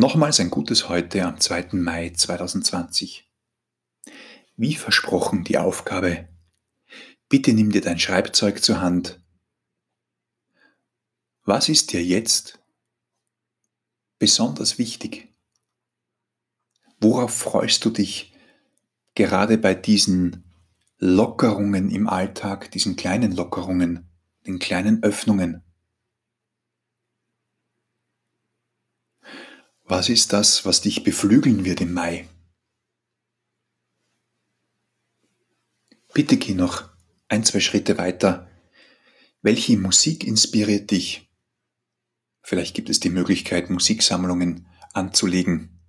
Nochmals ein gutes Heute am 2. Mai 2020. Wie versprochen die Aufgabe. Bitte nimm dir dein Schreibzeug zur Hand. Was ist dir jetzt besonders wichtig? Worauf freust du dich gerade bei diesen Lockerungen im Alltag, diesen kleinen Lockerungen, den kleinen Öffnungen? Was ist das, was dich beflügeln wird im Mai? Bitte geh noch ein, zwei Schritte weiter. Welche Musik inspiriert dich? Vielleicht gibt es die Möglichkeit, Musiksammlungen anzulegen.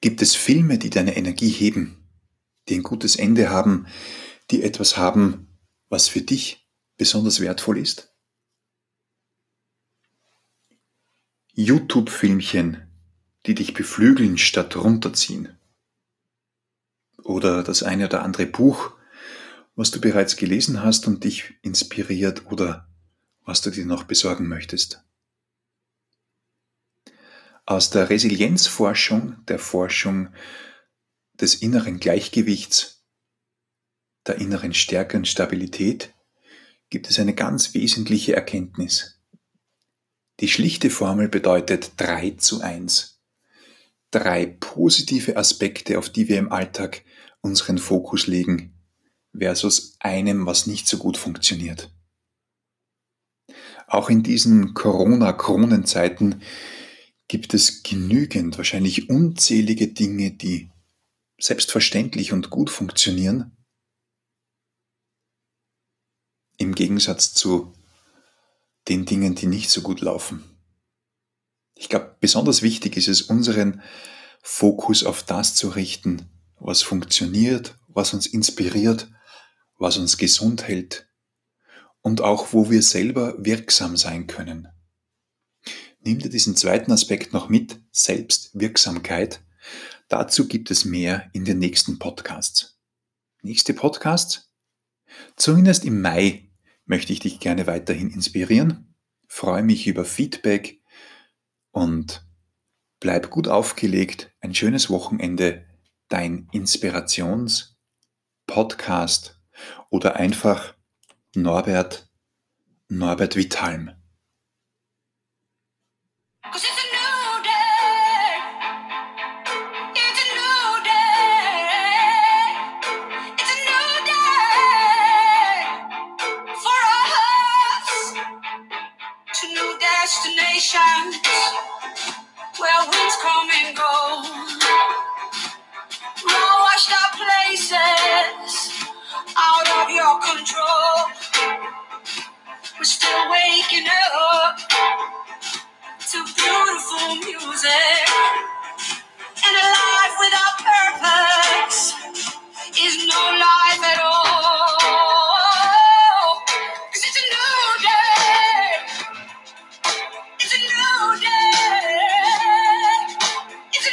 Gibt es Filme, die deine Energie heben, die ein gutes Ende haben, die etwas haben, was für dich besonders wertvoll ist? YouTube-Filmchen, die dich beflügeln statt runterziehen. Oder das eine oder andere Buch, was du bereits gelesen hast und dich inspiriert oder was du dir noch besorgen möchtest. Aus der Resilienzforschung, der Forschung des inneren Gleichgewichts, der inneren Stärke und Stabilität, gibt es eine ganz wesentliche Erkenntnis. Die schlichte Formel bedeutet 3 zu 1. Drei positive Aspekte, auf die wir im Alltag unseren Fokus legen, versus einem, was nicht so gut funktioniert. Auch in diesen Corona-Kronenzeiten gibt es genügend, wahrscheinlich unzählige Dinge, die selbstverständlich und gut funktionieren, im Gegensatz zu den Dingen, die nicht so gut laufen. Ich glaube, besonders wichtig ist es, unseren Fokus auf das zu richten, was funktioniert, was uns inspiriert, was uns gesund hält und auch wo wir selber wirksam sein können. Nimm dir diesen zweiten Aspekt noch mit, Selbstwirksamkeit. Dazu gibt es mehr in den nächsten Podcasts. Nächste Podcast? Zumindest im Mai möchte ich dich gerne weiterhin inspirieren. Freue mich über Feedback und bleib gut aufgelegt. Ein schönes Wochenende. Dein Inspirations-Podcast oder einfach Norbert, Norbert Vitalm. Destinations where winds come and go. More washed up places out of your control. We're still waking up to beautiful music.